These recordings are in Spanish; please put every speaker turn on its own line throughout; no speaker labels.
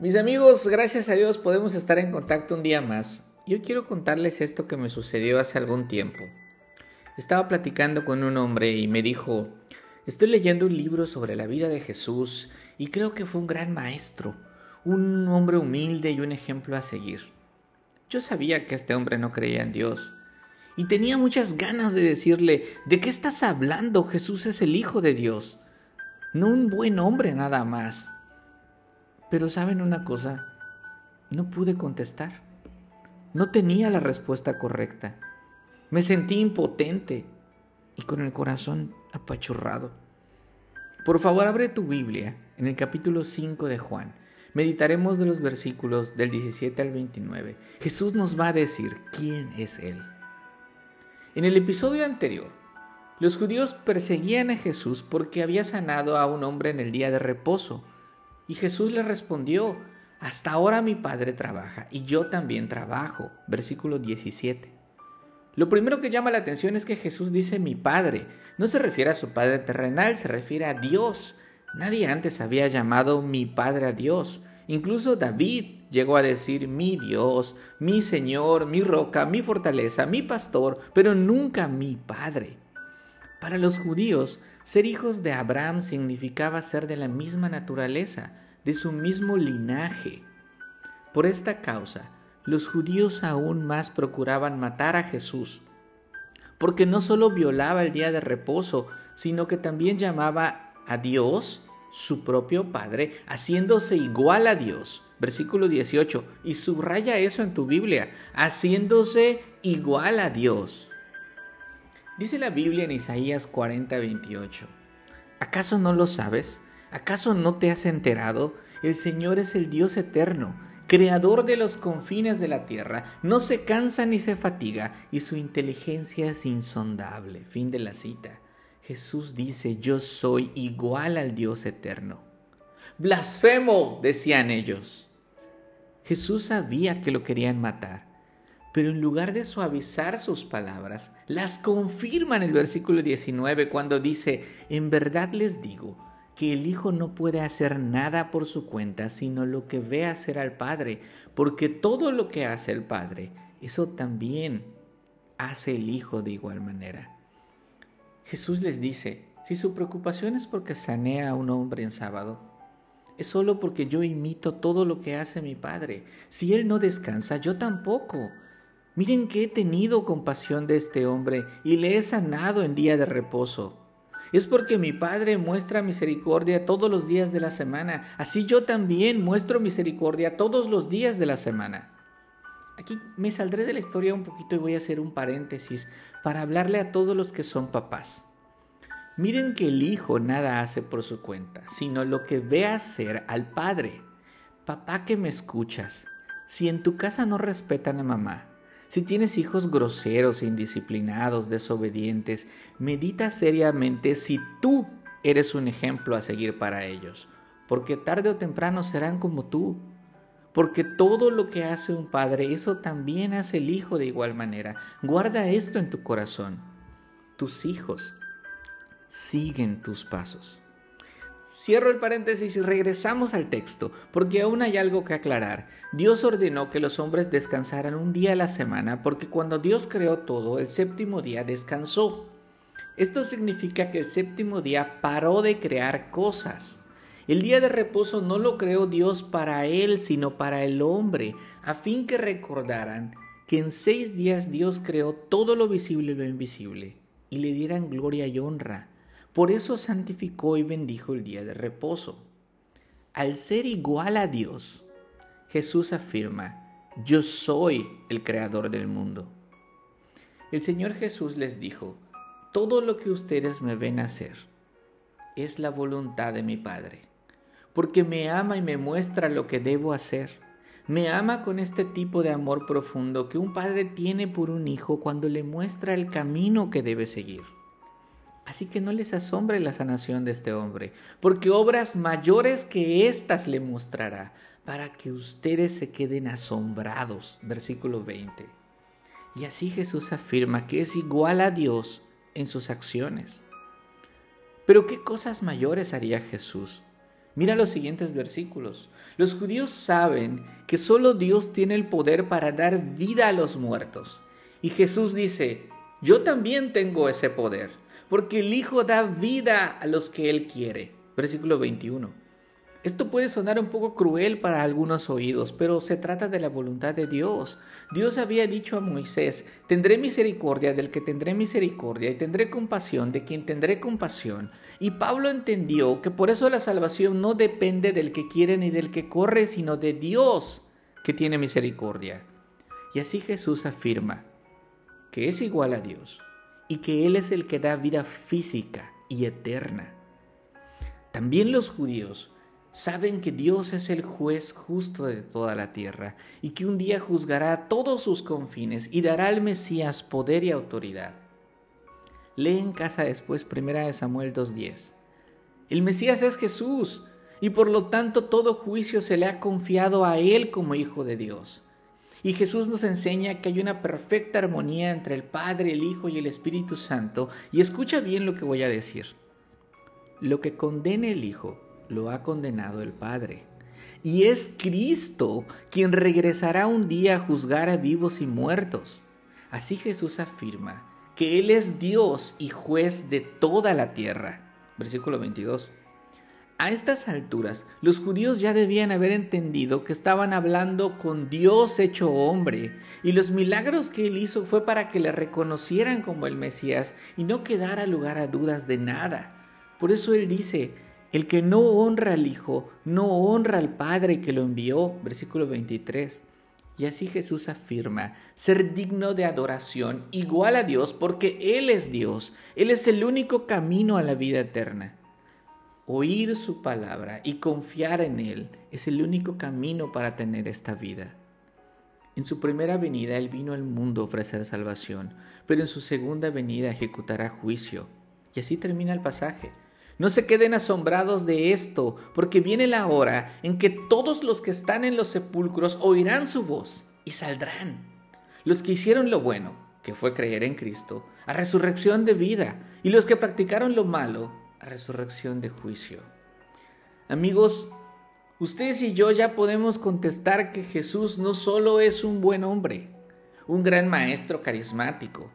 Mis amigos, gracias a Dios podemos estar en contacto un día más. Yo quiero contarles esto que me sucedió hace algún tiempo. Estaba platicando con un hombre y me dijo, estoy leyendo un libro sobre la vida de Jesús y creo que fue un gran maestro, un hombre humilde y un ejemplo a seguir. Yo sabía que este hombre no creía en Dios y tenía muchas ganas de decirle, ¿de qué estás hablando? Jesús es el Hijo de Dios, no un buen hombre nada más. Pero ¿saben una cosa? No pude contestar. No tenía la respuesta correcta. Me sentí impotente y con el corazón apachurrado. Por favor, abre tu Biblia en el capítulo 5 de Juan. Meditaremos de los versículos del 17 al 29. Jesús nos va a decir quién es Él. En el episodio anterior, los judíos perseguían a Jesús porque había sanado a un hombre en el día de reposo y Jesús le respondió, hasta ahora mi Padre trabaja y yo también trabajo. Versículo 17. Lo primero que llama la atención es que Jesús dice mi Padre. No se refiere a su Padre terrenal, se refiere a Dios. Nadie antes había llamado mi Padre a Dios. Incluso David llegó a decir mi Dios, mi Señor, mi roca, mi fortaleza, mi pastor, pero nunca mi Padre. Para los judíos, ser hijos de Abraham significaba ser de la misma naturaleza, de su mismo linaje. Por esta causa, los judíos aún más procuraban matar a Jesús, porque no solo violaba el día de reposo, sino que también llamaba a Dios su propio Padre, haciéndose igual a Dios. Versículo 18, y subraya eso en tu Biblia, haciéndose igual a Dios. Dice la Biblia en Isaías 40, 28. ¿Acaso no lo sabes? ¿Acaso no te has enterado? El Señor es el Dios eterno, creador de los confines de la tierra, no se cansa ni se fatiga, y su inteligencia es insondable. Fin de la cita. Jesús dice, yo soy igual al Dios eterno. Blasfemo, decían ellos. Jesús sabía que lo querían matar pero en lugar de suavizar sus palabras, las confirma en el versículo 19 cuando dice, en verdad les digo que el Hijo no puede hacer nada por su cuenta, sino lo que ve hacer al Padre, porque todo lo que hace el Padre, eso también hace el Hijo de igual manera. Jesús les dice, si su preocupación es porque sanea a un hombre en sábado, es solo porque yo imito todo lo que hace mi Padre. Si Él no descansa, yo tampoco. Miren que he tenido compasión de este hombre y le he sanado en día de reposo. Es porque mi Padre muestra misericordia todos los días de la semana. Así yo también muestro misericordia todos los días de la semana. Aquí me saldré de la historia un poquito y voy a hacer un paréntesis para hablarle a todos los que son papás. Miren que el hijo nada hace por su cuenta, sino lo que ve hacer al padre. Papá que me escuchas, si en tu casa no respetan a mamá, si tienes hijos groseros, indisciplinados, desobedientes, medita seriamente si tú eres un ejemplo a seguir para ellos, porque tarde o temprano serán como tú. Porque todo lo que hace un padre, eso también hace el hijo de igual manera. Guarda esto en tu corazón. Tus hijos siguen tus pasos. Cierro el paréntesis y regresamos al texto, porque aún hay algo que aclarar. Dios ordenó que los hombres descansaran un día a la semana, porque cuando Dios creó todo, el séptimo día descansó. Esto significa que el séptimo día paró de crear cosas. El día de reposo no lo creó Dios para él, sino para el hombre, a fin que recordaran que en seis días Dios creó todo lo visible y lo invisible, y le dieran gloria y honra. Por eso santificó y bendijo el día de reposo. Al ser igual a Dios, Jesús afirma, yo soy el creador del mundo. El Señor Jesús les dijo, todo lo que ustedes me ven hacer es la voluntad de mi Padre, porque me ama y me muestra lo que debo hacer. Me ama con este tipo de amor profundo que un padre tiene por un hijo cuando le muestra el camino que debe seguir. Así que no les asombre la sanación de este hombre, porque obras mayores que éstas le mostrará, para que ustedes se queden asombrados. Versículo 20. Y así Jesús afirma que es igual a Dios en sus acciones. Pero ¿qué cosas mayores haría Jesús? Mira los siguientes versículos. Los judíos saben que solo Dios tiene el poder para dar vida a los muertos. Y Jesús dice, yo también tengo ese poder, porque el Hijo da vida a los que Él quiere. Versículo 21. Esto puede sonar un poco cruel para algunos oídos, pero se trata de la voluntad de Dios. Dios había dicho a Moisés, tendré misericordia del que tendré misericordia y tendré compasión de quien tendré compasión. Y Pablo entendió que por eso la salvación no depende del que quiere ni del que corre, sino de Dios que tiene misericordia. Y así Jesús afirma que es igual a Dios y que Él es el que da vida física y eterna. También los judíos saben que Dios es el juez justo de toda la tierra y que un día juzgará todos sus confines y dará al Mesías poder y autoridad. Lee en casa después 1 Samuel 2.10. El Mesías es Jesús y por lo tanto todo juicio se le ha confiado a Él como Hijo de Dios. Y Jesús nos enseña que hay una perfecta armonía entre el Padre, el Hijo y el Espíritu Santo. Y escucha bien lo que voy a decir. Lo que condene el Hijo lo ha condenado el Padre. Y es Cristo quien regresará un día a juzgar a vivos y muertos. Así Jesús afirma que Él es Dios y juez de toda la tierra. Versículo 22. A estas alturas, los judíos ya debían haber entendido que estaban hablando con Dios hecho hombre, y los milagros que él hizo fue para que le reconocieran como el Mesías y no quedara lugar a dudas de nada. Por eso él dice, el que no honra al Hijo, no honra al Padre que lo envió. Versículo 23. Y así Jesús afirma ser digno de adoración, igual a Dios, porque Él es Dios. Él es el único camino a la vida eterna. Oír su palabra y confiar en Él es el único camino para tener esta vida. En su primera venida Él vino al mundo a ofrecer salvación, pero en su segunda venida ejecutará juicio. Y así termina el pasaje. No se queden asombrados de esto, porque viene la hora en que todos los que están en los sepulcros oirán su voz y saldrán. Los que hicieron lo bueno, que fue creer en Cristo, a resurrección de vida, y los que practicaron lo malo, resurrección de juicio. Amigos, ustedes y yo ya podemos contestar que Jesús no solo es un buen hombre, un gran maestro carismático,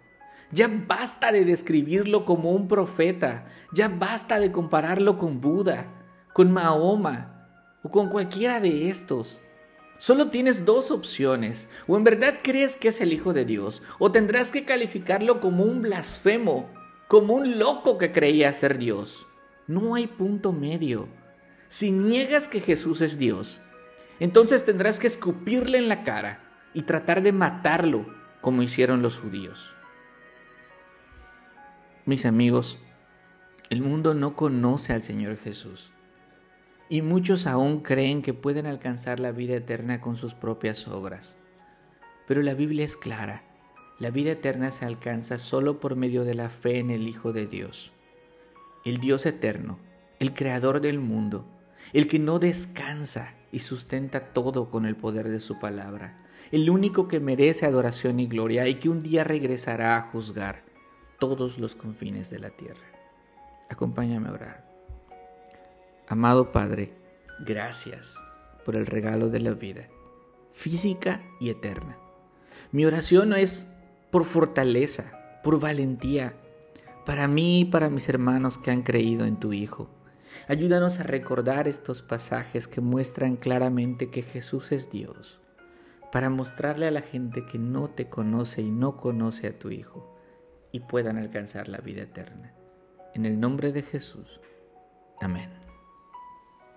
ya basta de describirlo como un profeta. Ya basta de compararlo con Buda, con Mahoma o con cualquiera de estos. Solo tienes dos opciones. O en verdad crees que es el Hijo de Dios, o tendrás que calificarlo como un blasfemo, como un loco que creía ser Dios. No hay punto medio. Si niegas que Jesús es Dios, entonces tendrás que escupirle en la cara y tratar de matarlo como hicieron los judíos. Mis amigos, el mundo no conoce al Señor Jesús y muchos aún creen que pueden alcanzar la vida eterna con sus propias obras. Pero la Biblia es clara, la vida eterna se alcanza solo por medio de la fe en el Hijo de Dios, el Dios eterno, el Creador del mundo, el que no descansa y sustenta todo con el poder de su palabra, el único que merece adoración y gloria y que un día regresará a juzgar todos los confines de la tierra. Acompáñame a orar. Amado Padre, gracias por el regalo de la vida, física y eterna. Mi oración es por fortaleza, por valentía, para mí y para mis hermanos que han creído en tu Hijo. Ayúdanos a recordar estos pasajes que muestran claramente que Jesús es Dios, para mostrarle a la gente que no te conoce y no conoce a tu Hijo y puedan alcanzar la vida eterna. En el nombre de Jesús. Amén.